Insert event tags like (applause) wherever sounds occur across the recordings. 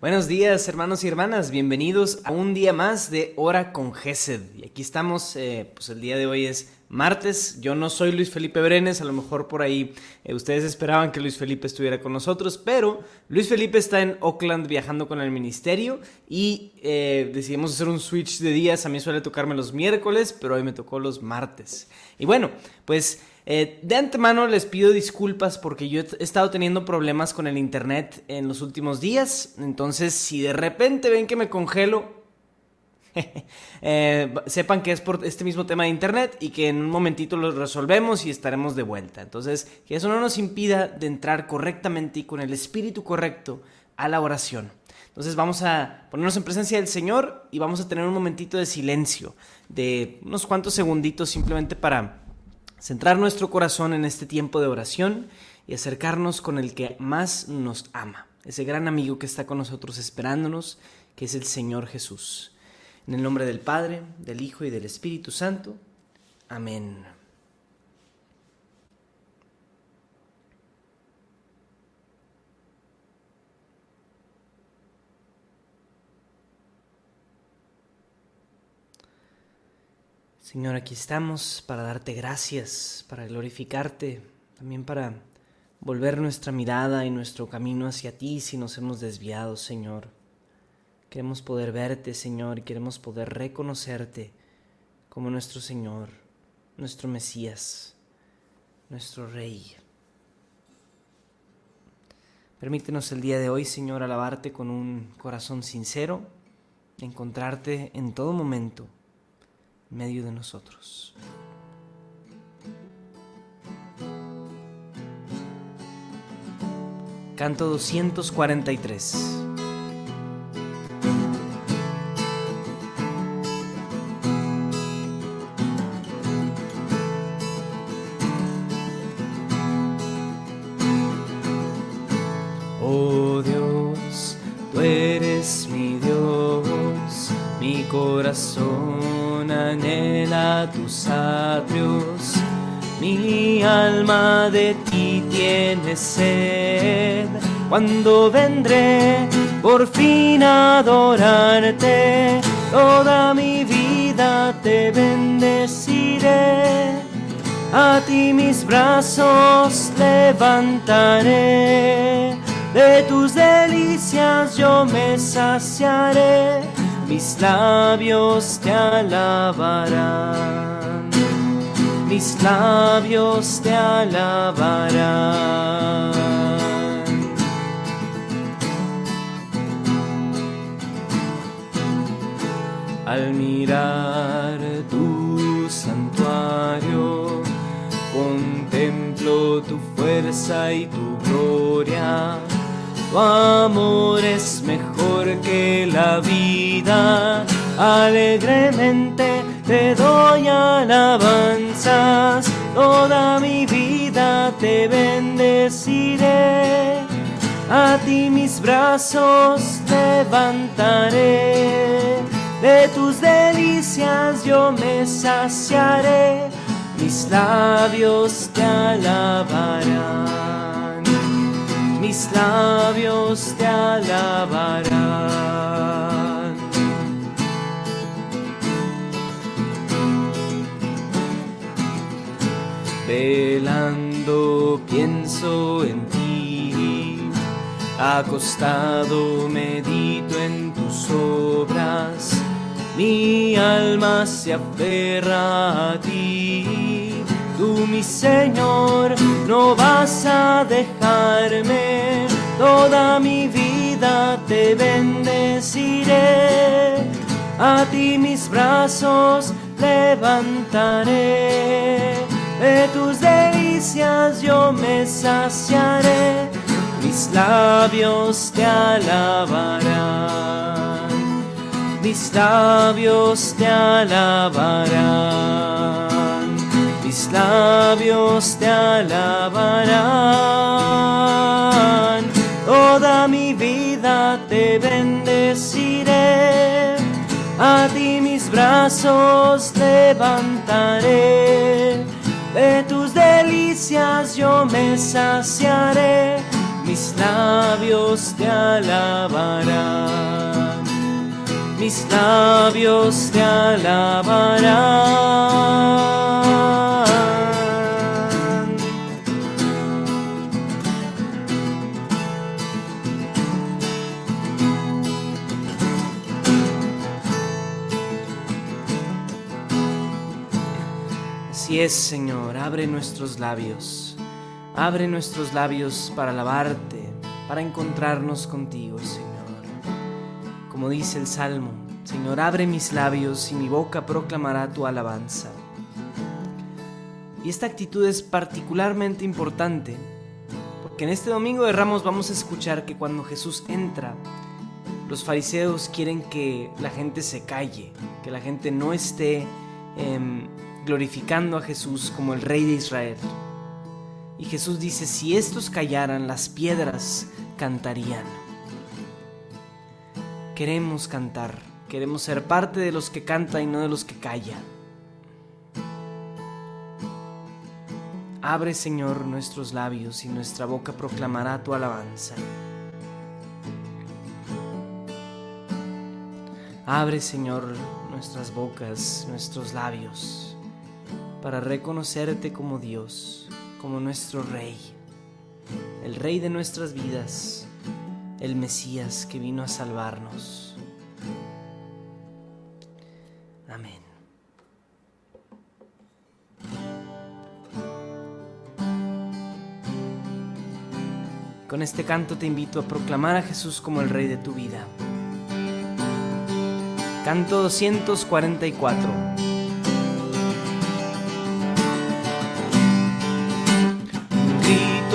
Buenos días, hermanos y hermanas. Bienvenidos a un día más de Hora con Gesed. Y aquí estamos, eh, pues el día de hoy es martes. Yo no soy Luis Felipe Brenes, a lo mejor por ahí eh, ustedes esperaban que Luis Felipe estuviera con nosotros, pero Luis Felipe está en Oakland viajando con el ministerio y eh, decidimos hacer un switch de días. A mí suele tocarme los miércoles, pero hoy me tocó los martes. Y bueno, pues eh, de antemano les pido disculpas porque yo he estado teniendo problemas con el internet en los últimos días. Entonces, si de repente ven que me congelo, (laughs) eh, sepan que es por este mismo tema de internet y que en un momentito lo resolvemos y estaremos de vuelta. Entonces, que eso no nos impida de entrar correctamente y con el espíritu correcto a la oración. Entonces vamos a ponernos en presencia del Señor y vamos a tener un momentito de silencio, de unos cuantos segunditos simplemente para centrar nuestro corazón en este tiempo de oración y acercarnos con el que más nos ama, ese gran amigo que está con nosotros esperándonos, que es el Señor Jesús. En el nombre del Padre, del Hijo y del Espíritu Santo. Amén. Señor, aquí estamos para darte gracias, para glorificarte, también para volver nuestra mirada y nuestro camino hacia ti si nos hemos desviado, Señor. Queremos poder verte, Señor, y queremos poder reconocerte como nuestro Señor, nuestro Mesías, nuestro Rey. Permítenos el día de hoy, Señor, alabarte con un corazón sincero, encontrarte en todo momento medio de nosotros. Canto 243. Cuando vendré por fin adorarte, toda mi vida te bendeciré. A ti mis brazos levantaré, de tus delicias yo me saciaré. Mis labios te alabarán, mis labios te alabarán. Al mirar tu santuario, contemplo tu fuerza y tu gloria tu amor es mejor que la vida. Alegremente te doy Toda mi vida te bendeciré. A ti mis brazos levantaré. De tus delicias yo me saciaré. Mis labios te alabarán mis labios te alabarán. Velando pienso en ti, acostado medito en tus obras, mi alma se aferra a ti. Tú, mi Señor, no vas a dejarme, toda mi vida te bendeciré. A ti mis brazos levantaré, de tus delicias yo me saciaré, mis labios te alabarán, mis labios te alabarán mis labios te alabarán, toda mi vida te bendeciré, a ti mis brazos levantaré, de tus delicias yo me saciaré, mis labios te alabarán, mis labios te alabarán. Así es, abre nuestros labios. Abre nuestros labios para alabarte, para encontrarnos contigo, Señor. Como dice el Salmo, Señor, abre mis labios y mi boca proclamará tu alabanza. Y esta actitud es particularmente importante, porque en este domingo de Ramos vamos a escuchar que cuando Jesús entra, los fariseos quieren que la gente se calle, que la gente no esté em, glorificando a Jesús como el Rey de Israel. Y Jesús dice, si estos callaran, las piedras cantarían. Queremos cantar, queremos ser parte de los que cantan y no de los que callan. Abre, Señor, nuestros labios y nuestra boca proclamará tu alabanza. Abre, Señor, nuestras bocas, nuestros labios para reconocerte como Dios, como nuestro Rey, el Rey de nuestras vidas, el Mesías que vino a salvarnos. Amén. Con este canto te invito a proclamar a Jesús como el Rey de tu vida. Canto 244.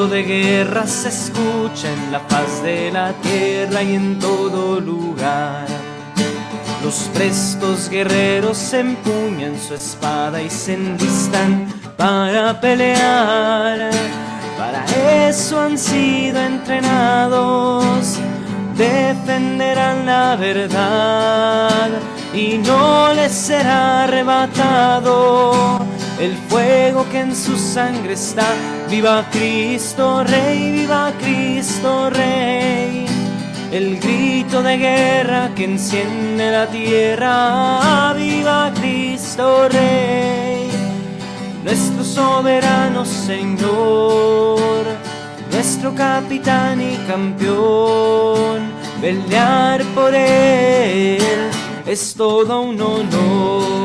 De guerra se escucha en la paz de la tierra y en todo lugar. Los prestos guerreros empuñan su espada y se enlistan para pelear. Para eso han sido entrenados, defenderán la verdad y no les será arrebatado el fuego que en su sangre está. Viva Cristo Rey, viva Cristo Rey. El grito de guerra que enciende la tierra. Viva Cristo Rey. Nuestro soberano Señor. Nuestro capitán y campeón. Pelear por Él es todo un honor.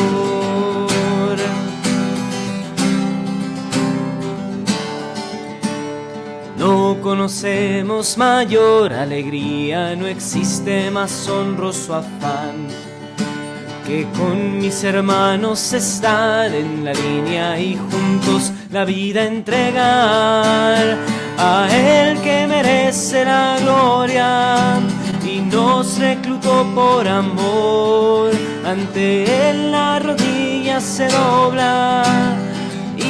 Conocemos mayor alegría, no existe más honroso afán que con mis hermanos estar en la línea y juntos la vida entregar a Él que merece la gloria y nos reclutó por amor. Ante Él la rodilla se dobla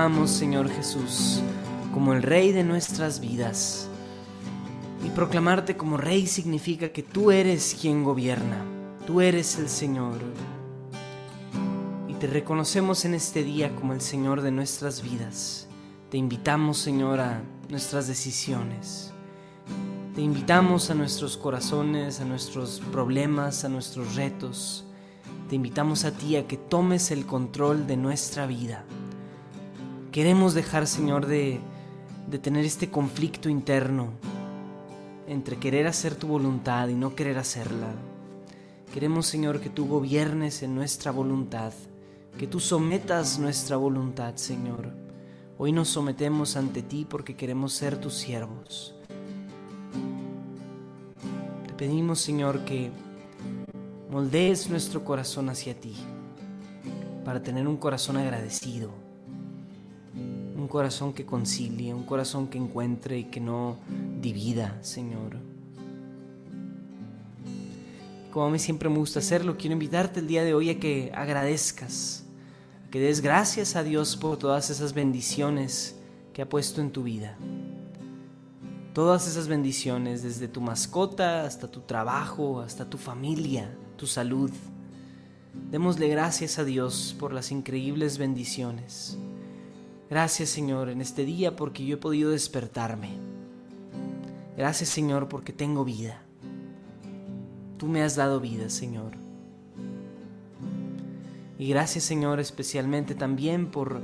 Señor Jesús, como el Rey de nuestras vidas. Y proclamarte como Rey significa que tú eres quien gobierna, tú eres el Señor. Y te reconocemos en este día como el Señor de nuestras vidas. Te invitamos, Señor, a nuestras decisiones. Te invitamos a nuestros corazones, a nuestros problemas, a nuestros retos. Te invitamos a ti a que tomes el control de nuestra vida. Queremos dejar, Señor, de, tener este conflicto interno entre querer hacer tu voluntad y no querer hacerla. Queremos, Señor, que tú gobiernes en nuestra voluntad, que tú sometas nuestra voluntad, Señor. Hoy nos sometemos ante ti porque queremos ser tus siervos. Te pedimos, Señor, que moldees nuestro corazón hacia ti, para tener un corazón agradecido corazón que concilie, un corazón que encuentre y que no divida, Señor. Como a mí siempre me gusta hacerlo, quiero invitarte el día de hoy a que agradezcas, a que des gracias a Dios por todas esas bendiciones que ha puesto en tu vida. Todas esas bendiciones, desde tu mascota hasta tu trabajo, hasta tu familia, tu salud. Démosle gracias a Dios por las increíbles bendiciones. Gracias Señor en este día porque yo he podido despertarme. Gracias Señor porque tengo vida. Tú me has dado vida Señor. Y gracias Señor especialmente también por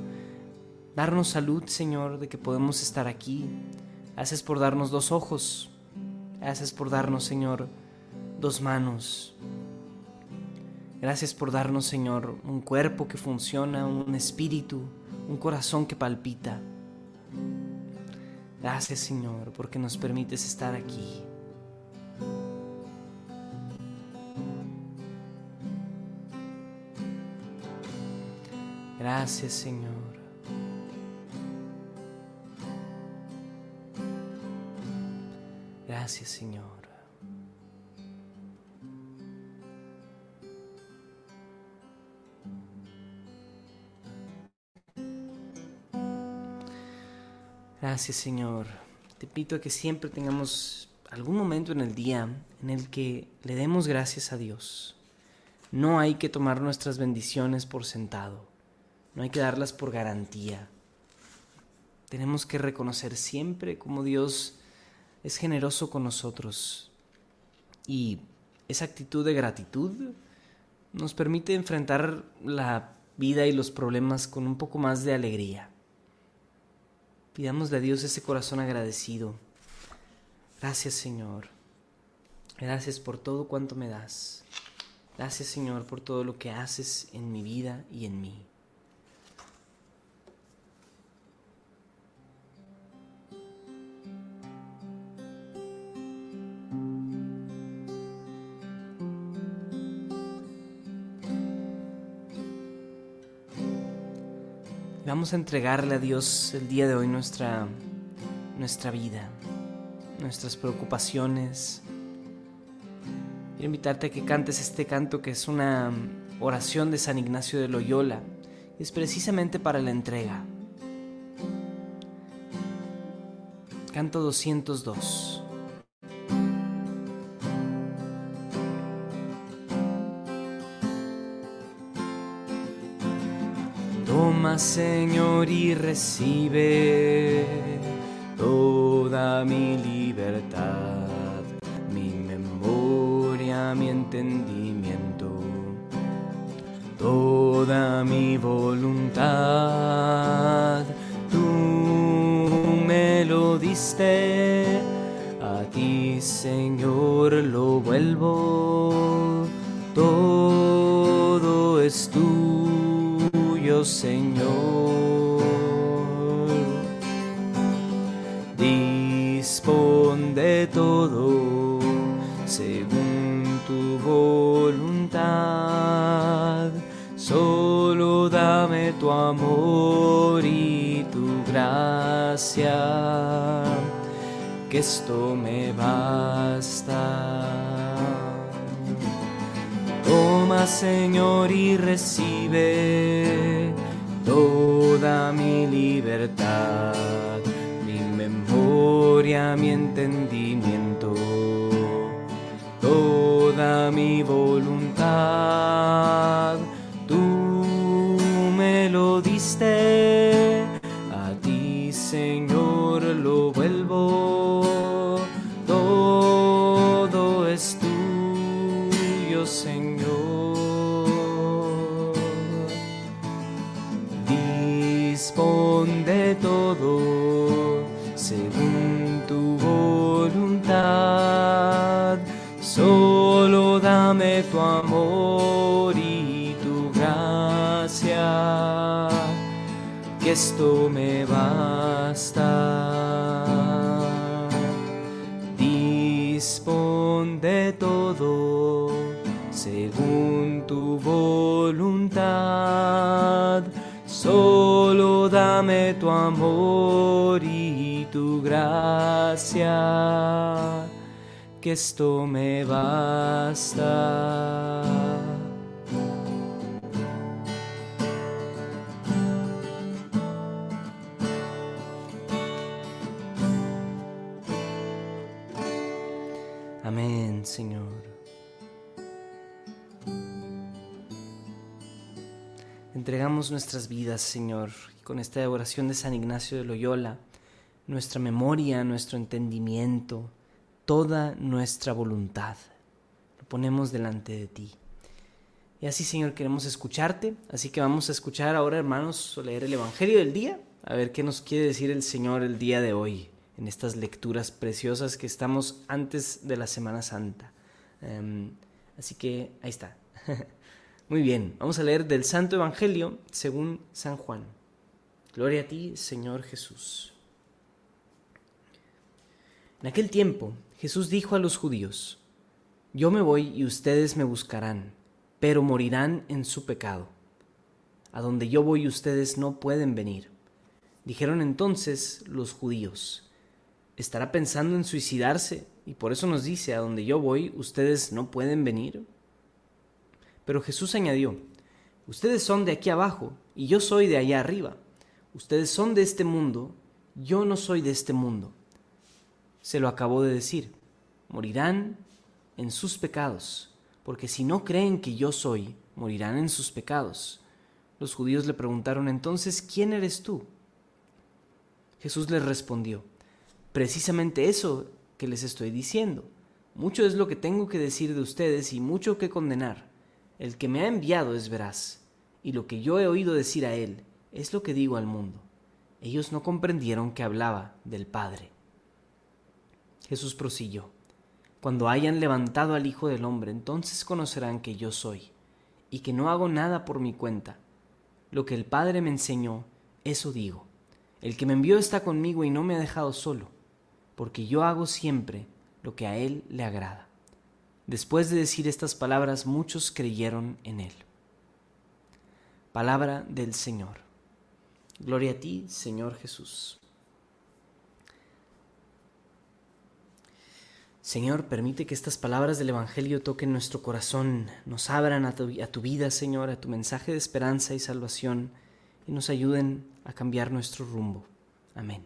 darnos salud Señor de que podemos estar aquí. Gracias por darnos dos ojos. Gracias por darnos Señor dos manos. Gracias por darnos Señor un cuerpo que funciona, un espíritu un corazón que palpita. Gracias Señor porque nos permites estar aquí. Gracias Señor. Gracias Señor. Gracias Señor. Te pido que siempre tengamos algún momento en el día en el que le demos gracias a Dios. No hay que tomar nuestras bendiciones por sentado. No hay que darlas por garantía. Tenemos que reconocer siempre cómo Dios es generoso con nosotros. Y esa actitud de gratitud nos permite enfrentar la vida y los problemas con un poco más de alegría. Pidamos a Dios ese corazón agradecido. Gracias Señor. Gracias por todo cuanto me das. Gracias Señor por todo lo que haces en mi vida y en mí. Vamos a entregarle a Dios el día de hoy nuestra, nuestra vida, nuestras preocupaciones. Quiero invitarte a que cantes este canto que es una oración de San Ignacio de Loyola. Es precisamente para la entrega. Canto 202. Señor, y recibe toda mi libertad, mi memoria, mi entendimiento, toda mi voluntad. Tú me lo diste, a ti Señor lo vuelvo, Señor. Dispón de todo según tu voluntad, solo dame tu amor y tu gracia que esto me basta. Toma Señor y recibe toda mi libertad, mi memoria, mi entendimiento, toda mi voluntad. Tú me lo diste, tu amor y tu gracia que esto me basta. Dispón de todo según tu voluntad. Solo dame tu amor y tu gracia, que esto me basta. Amén, Señor. Entregamos nuestras vidas, Señor, y con esta oración de San Ignacio de Loyola, nuestra memoria, nuestro entendimiento, toda nuestra voluntad. Lo ponemos delante de ti. Y así, Señor, queremos escucharte, así que vamos a escuchar ahora, hermanos, leer el Evangelio del día, a ver qué nos quiere decir el Señor el día de hoy en estas lecturas preciosas que estamos antes de la Semana Santa. Um, así que ahí está. (laughs) Muy bien, vamos a leer del Santo Evangelio según San Juan. Gloria a ti, Señor Jesús. En aquel tiempo Jesús dijo a los judíos, Yo me voy y ustedes me buscarán, pero morirán en su pecado. A donde yo voy ustedes no pueden venir. Dijeron entonces los judíos, ¿estará pensando en suicidarse y por eso nos dice, a donde yo voy ustedes no pueden venir? Pero Jesús añadió, Ustedes son de aquí abajo y yo soy de allá arriba. Ustedes son de este mundo, yo no soy de este mundo. Se lo acabó de decir, morirán en sus pecados, porque si no creen que yo soy, morirán en sus pecados. Los judíos le preguntaron entonces, ¿quién eres tú? Jesús les respondió, precisamente eso que les estoy diciendo. Mucho es lo que tengo que decir de ustedes y mucho que condenar. El que me ha enviado es veraz, y lo que yo he oído decir a él es lo que digo al mundo. Ellos no comprendieron que hablaba del Padre. Jesús prosiguió, Cuando hayan levantado al Hijo del Hombre, entonces conocerán que yo soy, y que no hago nada por mi cuenta. Lo que el Padre me enseñó, eso digo. El que me envió está conmigo y no me ha dejado solo, porque yo hago siempre lo que a él le agrada. Después de decir estas palabras, muchos creyeron en él. Palabra del Señor. Gloria a ti, Señor Jesús. Señor, permite que estas palabras del Evangelio toquen nuestro corazón, nos abran a tu, vida, Señor, a tu mensaje de esperanza y salvación, y nos ayuden a cambiar nuestro rumbo. Amén.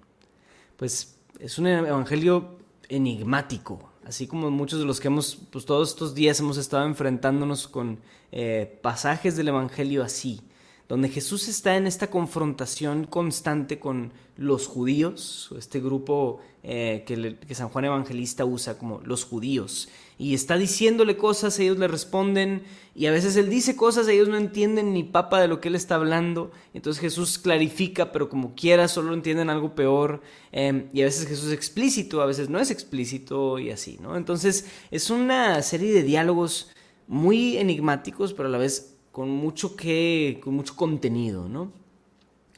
Pues es un Evangelio enigmático, así como muchos de los que hemos, pues todos estos días hemos estado enfrentándonos con eh, pasajes del Evangelio así, donde Jesús está en esta confrontación constante con los judíos, este grupo eh, que, San Juan Evangelista usa como los judíos, y está diciéndole cosas, ellos le responden, y a veces él dice cosas, ellos no entienden ni papa de lo que él está hablando, entonces Jesús clarifica, pero como quiera, solo entienden algo peor, em, y a veces Jesús es explícito, a veces no es explícito, y así, ¿no? Entonces es una serie de diálogos muy enigmáticos, pero a la vez con mucho que, con mucho contenido, ¿no?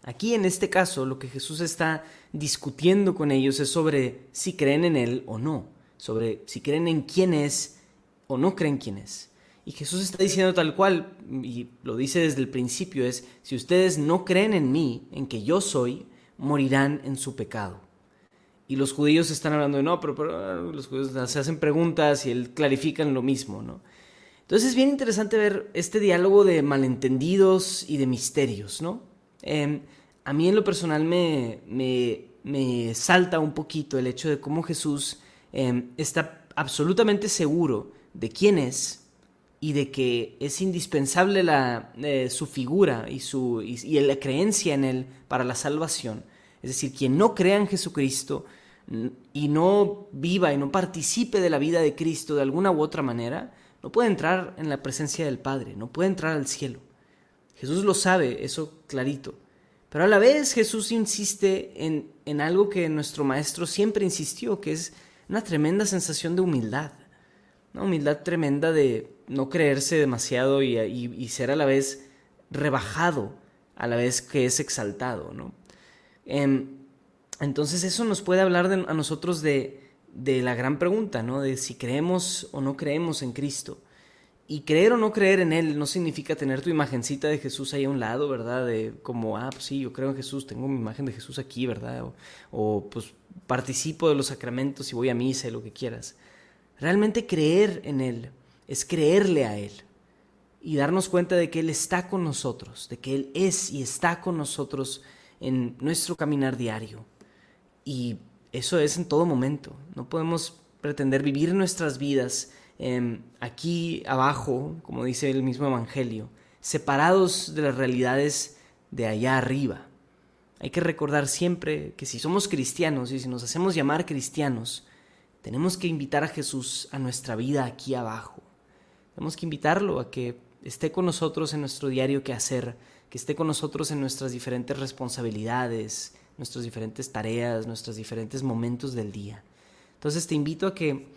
Aquí en este caso lo que Jesús está discutiendo con ellos es sobre si creen en Él o no, sobre si creen en quién es o no creen quién es. Y Jesús está diciendo tal cual, y lo dice desde el principio, es, si ustedes no creen en mí, en que yo soy, morirán en su pecado. Y los judíos están hablando de no, pero, los judíos se hacen preguntas y él clarifican lo mismo, ¿no? Entonces es bien interesante ver este diálogo de malentendidos y de misterios, ¿no? Em, a mí en lo personal me, me, salta un poquito el hecho de cómo Jesús em, está absolutamente seguro de quién es y de que es indispensable eh, su figura y, su, y la creencia en Él para la salvación. Es decir, quien no crea en Jesucristo y no viva y no participe de la vida de Cristo de alguna u otra manera, no puede entrar en la presencia del Padre, no puede entrar al cielo. Jesús lo sabe, eso clarito. Pero a la vez Jesús insiste en, en algo que nuestro Maestro siempre insistió, que es una tremenda sensación de humildad. Una humildad tremenda de no creerse demasiado y, ser a la vez rebajado, a la vez que es exaltado. ¿no? Em, entonces eso nos puede hablar a nosotros de, de la gran pregunta, ¿no? De si creemos o no creemos en Cristo. Y creer o no creer en Él no significa tener tu imagencita de Jesús ahí a un lado, ¿verdad? De como, ah, pues sí, yo creo en Jesús, tengo mi imagen de Jesús aquí, ¿verdad? O, pues participo de los sacramentos y voy a misa lo que quieras. Realmente creer en Él es creerle a Él y darnos cuenta de que Él está con nosotros, de que Él es y está con nosotros en nuestro caminar diario. Y eso es en todo momento. No podemos pretender vivir nuestras vidas em, aquí abajo, como dice el mismo Evangelio, separados de las realidades de allá arriba. Hay que recordar siempre que si somos cristianos y si nos hacemos llamar cristianos, tenemos que invitar a Jesús a nuestra vida aquí abajo. Tenemos que invitarlo a que esté con nosotros en nuestro diario quehacer, que esté con nosotros en nuestras diferentes responsabilidades, nuestras diferentes tareas, nuestros diferentes momentos del día. Entonces te invito a que,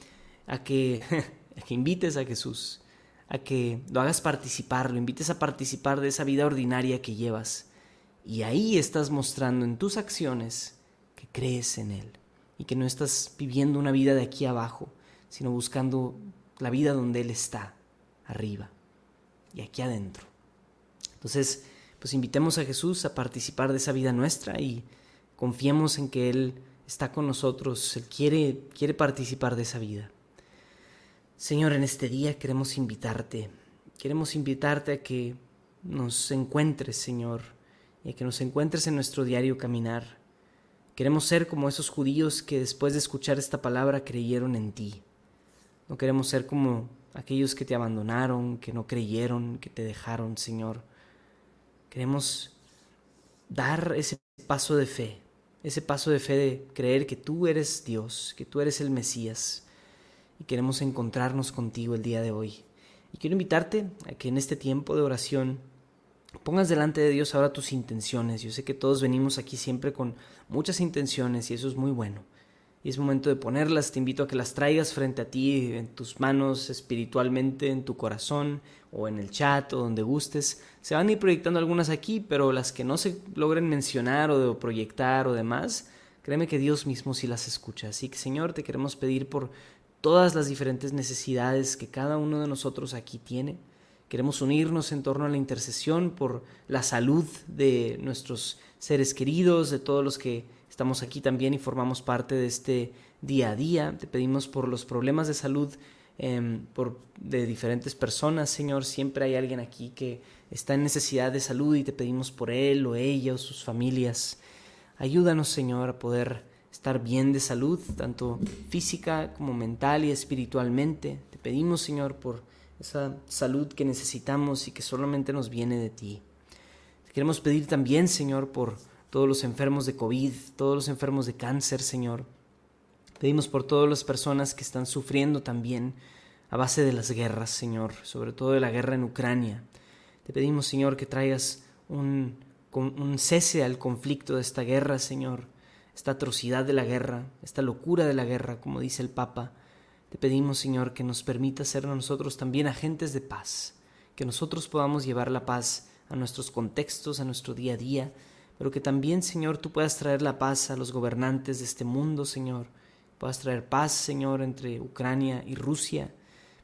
a que, (laughs) a que invites a Jesús, a que lo hagas participar, lo invites a participar de esa vida ordinaria que llevas. Y ahí estás mostrando en tus acciones que crees en Él y que no estás viviendo una vida de aquí abajo, sino buscando la vida donde Él está, arriba y aquí adentro. Entonces, pues invitemos a Jesús a participar de esa vida nuestra y Confiemos en que Él está con nosotros, Él quiere, quiere participar de esa vida. Señor, en este día queremos invitarte, queremos invitarte a que nos encuentres, Señor, y a que nos encuentres en nuestro diario caminar. Queremos ser como esos judíos que después de escuchar esta palabra creyeron en ti. No queremos ser como aquellos que te abandonaron, que no creyeron, que te dejaron, Señor. Queremos dar ese paso de fe, ese paso de fe de creer que tú eres Dios, que tú eres el Mesías y queremos encontrarnos contigo el día de hoy. Y quiero invitarte a que en este tiempo de oración pongas delante de Dios ahora tus intenciones. Yo sé que todos venimos aquí siempre con muchas intenciones y eso es muy bueno y es momento de ponerlas. Te invito a que las traigas frente a ti, en tus manos, espiritualmente, en tu corazón o en el chat o donde gustes. Se van a ir proyectando algunas aquí, pero las que no se logren mencionar o proyectar o demás, créeme que Dios mismo sí las escucha. Así que Señor, te queremos pedir por todas las diferentes necesidades que cada uno de nosotros aquí tiene. Queremos unirnos en torno a la intercesión por la salud de nuestros seres queridos, de todos los que Estamos aquí también y formamos parte de este día a día. Te pedimos por los problemas de salud em, de diferentes personas, Señor. Siempre hay alguien aquí que está en necesidad de salud y te pedimos por él o ella o sus familias. Ayúdanos, Señor, a poder estar bien de salud, tanto física como mental y espiritualmente. Te pedimos, Señor, por esa salud que necesitamos y que solamente nos viene de ti queremos pedir también, Señor, por todos los enfermos de COVID, todos los enfermos de cáncer, Señor. Pedimos por todas las personas que están sufriendo también a base de las guerras, Señor, sobre todo de la guerra en Ucrania. Te pedimos, Señor, que traigas un, un cese al conflicto de esta guerra, Señor, esta atrocidad de la guerra, esta locura de la guerra, como dice el Papa. Te pedimos, Señor, que nos permita ser nosotros también agentes de paz, que nosotros podamos llevar la paz a nuestros contextos, a nuestro día a día, pero que también, Señor, tú puedas traer la paz a los gobernantes de este mundo, Señor, puedas traer paz, Señor, entre Ucrania y Rusia.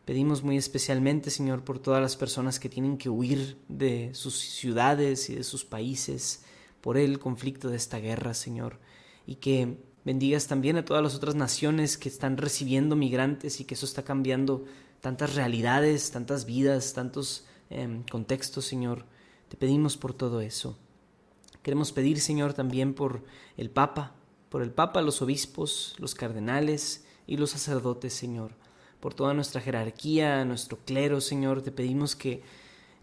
Pedimos muy especialmente, Señor, por todas las personas que tienen que huir de sus ciudades y de sus países por el conflicto de esta guerra, Señor, y que bendigas también a todas las otras naciones que están recibiendo migrantes y que eso está cambiando tantas realidades, tantas vidas, tantos em, contextos, Señor. Te pedimos por todo eso. Queremos pedir, Señor, también por el Papa, por el Papa, los obispos, los cardenales y los sacerdotes, Señor, por toda nuestra jerarquía, nuestro clero, Señor, te pedimos que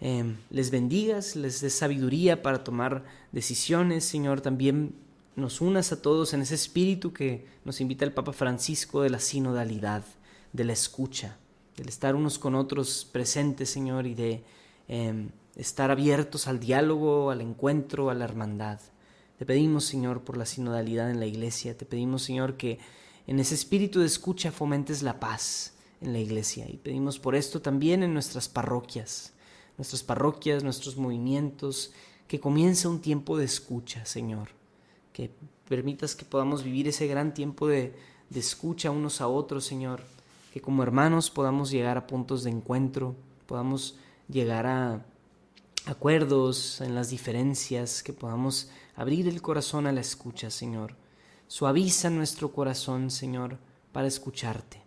em, les bendigas, les des sabiduría para tomar decisiones, Señor, también nos unas a todos en ese espíritu que nos invita el Papa Francisco de la sinodalidad, de la escucha, del estar unos con otros presentes, Señor, y de em, estar abiertos al diálogo, al encuentro, a la hermandad. Te pedimos, Señor, por la sinodalidad en la iglesia. Te pedimos, Señor, que en ese espíritu de escucha fomentes la paz en la iglesia. Y pedimos por esto también en nuestras parroquias, nuestras parroquias, nuestros movimientos, que comience un tiempo de escucha, Señor. Que permitas que podamos vivir ese gran tiempo de, de escucha unos a otros, Señor. Que como hermanos podamos llegar a puntos de encuentro, podamos llegar a acuerdos, en las diferencias, que podamos abrir el corazón a la escucha, Señor. Suaviza nuestro corazón, Señor, para escucharte.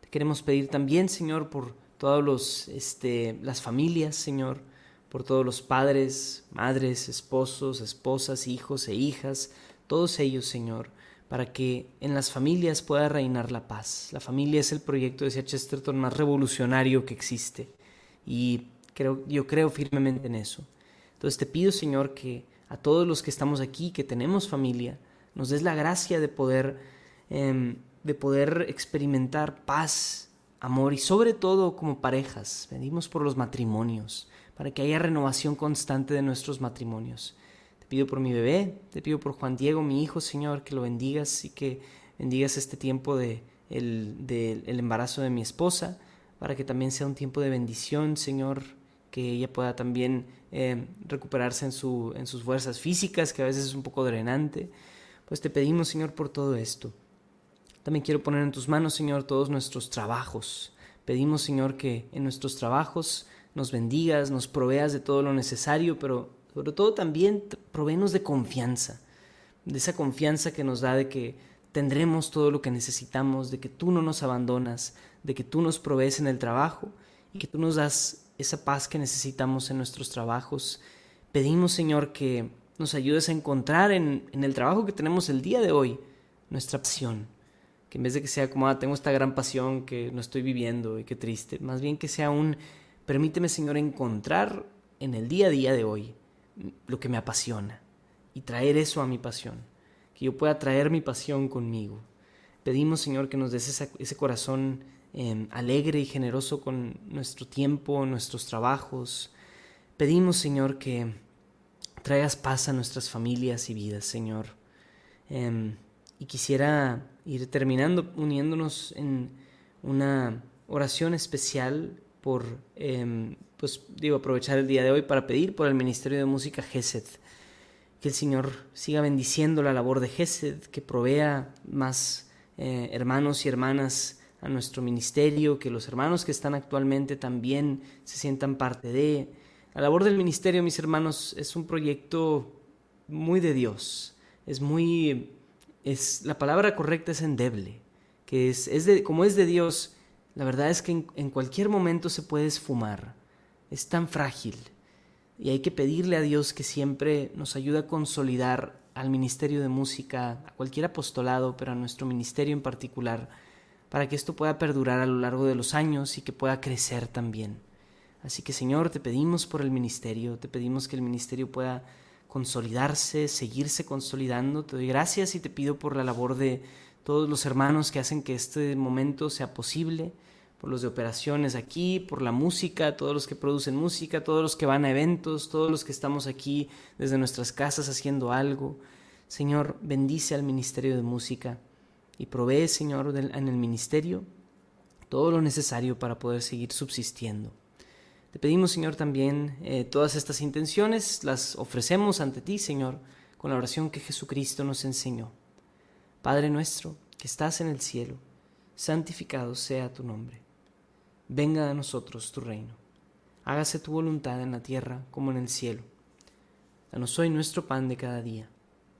Te queremos pedir también, Señor, por todas los, este, las familias, Señor, por todos los padres, madres, esposos, esposas, hijos e hijas, todos ellos, Señor, para que en las familias pueda reinar la paz. La familia es el proyecto, decía Chesterton, más revolucionario que existe. Y yo creo firmemente en eso. Entonces te pido, Señor, que a todos los que estamos aquí, que tenemos familia, nos des la gracia de poder, em, de poder experimentar paz, amor y sobre todo como parejas. Pedimos por los matrimonios, para que haya renovación constante de nuestros matrimonios. Te pido por mi bebé, te pido por Juan Diego, mi hijo, Señor, que lo bendigas y que bendigas este tiempo de el, el embarazo de mi esposa, para que también sea un tiempo de bendición, Señor, que ella pueda también eh, recuperarse en, su, en sus fuerzas físicas, que a veces es un poco drenante. Pues te pedimos, Señor, por todo esto. También quiero poner en tus manos, Señor, todos nuestros trabajos. Pedimos, Señor, que en nuestros trabajos nos bendigas, nos proveas de todo lo necesario, pero sobre todo también proveenos de confianza, de esa confianza que nos da de que tendremos todo lo que necesitamos, de que tú no nos abandonas, de que tú nos provees en el trabajo y que tú nos das esa paz que necesitamos en nuestros trabajos. Pedimos, Señor, que nos ayudes a encontrar en, el trabajo que tenemos el día de hoy nuestra pasión. Que en vez de que sea como, ah, tengo esta gran pasión que no estoy viviendo y qué triste, más bien que sea un, permíteme, Señor, encontrar en el día a día de hoy lo que me apasiona y traer eso a mi pasión. Que yo pueda traer mi pasión conmigo. Pedimos, Señor, que nos des ese corazón Em, alegre y generoso con nuestro tiempo, nuestros trabajos. Pedimos, Señor, que traigas paz a nuestras familias y vidas, Señor. Em, y quisiera ir terminando uniéndonos en una oración especial por, em, pues digo, aprovechar el día de hoy para pedir por el Ministerio de Música GESED. Que el Señor siga bendiciendo la labor de GESED, que provea más eh, hermanos y hermanas a nuestro ministerio, que los hermanos que están actualmente también se sientan parte de. La labor del ministerio, mis hermanos, es un proyecto muy de Dios. Es muy es la palabra correcta es endeble, que es, es de, como es de Dios, la verdad es que en, en cualquier momento se puede esfumar. Es tan frágil y hay que pedirle a Dios que siempre nos ayude a consolidar al ministerio de música, a cualquier apostolado, pero a nuestro ministerio en particular para que esto pueda perdurar a lo largo de los años y que pueda crecer también. Así que Señor, te pedimos por el ministerio, te pedimos que el ministerio pueda consolidarse, seguirse consolidando. Te doy gracias y te pido por la labor de todos los hermanos que hacen que este momento sea posible, por los de operaciones aquí, por la música, todos los que producen música, todos los que van a eventos, todos los que estamos aquí desde nuestras casas haciendo algo. Señor, bendice al Ministerio de Música y provee, Señor, en el ministerio todo lo necesario para poder seguir subsistiendo. Te pedimos, Señor, también eh, todas estas intenciones, las ofrecemos ante ti, Señor, con la oración que Jesucristo nos enseñó. Padre nuestro, que estás en el cielo, santificado sea tu nombre. Venga a nosotros tu reino. Hágase tu voluntad en la tierra como en el cielo. Danos hoy nuestro pan de cada día.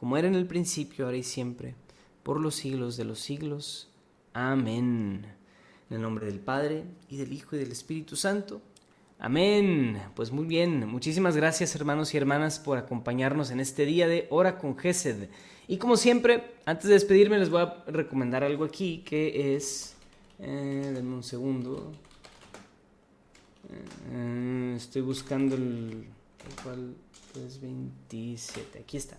como era en el principio, ahora y siempre, por los siglos de los siglos. Amén. En el nombre del Padre, y del Hijo y del Espíritu Santo. Amén. Pues muy bien, muchísimas gracias hermanos y hermanas por acompañarnos en este día de Hora con Gesed. Y como siempre, antes de despedirme les voy a recomendar algo aquí que es... Eh, denme un segundo. Eh, estoy buscando el... ¿Cuál? Es 27. Aquí está.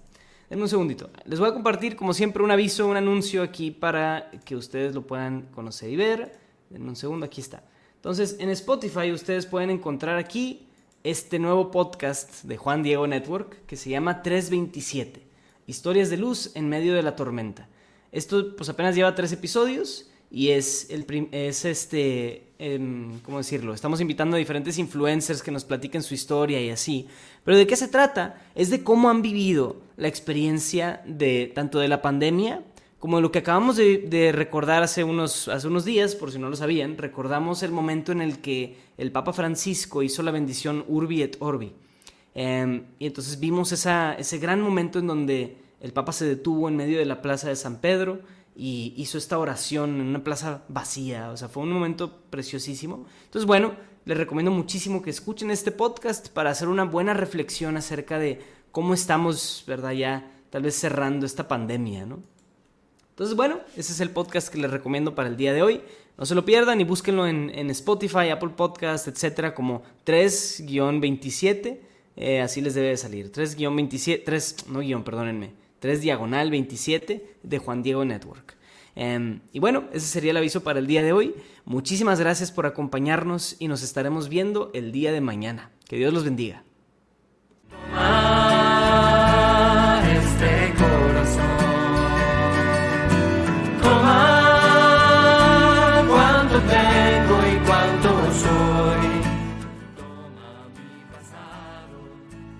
Denme un segundito. Les voy a compartir, como siempre, un aviso, un anuncio aquí para que ustedes lo puedan conocer y ver. Denme un segundo, aquí está. Entonces, en Spotify ustedes pueden encontrar aquí este nuevo podcast de Juan Diego Network que se llama 327, Historias de Luz en medio de la tormenta. Esto pues apenas lleva tres episodios y es, el es este, em, ¿cómo decirlo? Estamos invitando a diferentes influencers que nos platiquen su historia y así. Pero ¿de qué se trata? Es de cómo han vivido la experiencia de tanto de la pandemia como lo que acabamos de, recordar hace unos, hace unos días, por si no lo sabían, recordamos el momento en el que el Papa Francisco hizo la bendición Urbi et Orbi. Em, y entonces vimos esa, ese gran momento en donde el Papa se detuvo en medio de la plaza de San Pedro y hizo esta oración en una plaza vacía. O sea, fue un momento preciosísimo. Entonces, bueno, les recomiendo muchísimo que escuchen este podcast para hacer una buena reflexión acerca de cómo estamos, ¿verdad? Ya tal vez cerrando esta pandemia, ¿no? Entonces, bueno, ese es el podcast que les recomiendo para el día de hoy. No se lo pierdan y búsquenlo en, Spotify, Apple Podcast, etcétera, como 3-27. Eh, así les debe de salir. 3-27, 3, no guion, perdónenme. 3 diagonal 27 de Juan Diego Network. Em, y bueno, ese sería el aviso para el día de hoy. Muchísimas gracias por acompañarnos y nos estaremos viendo el día de mañana. Que Dios los bendiga.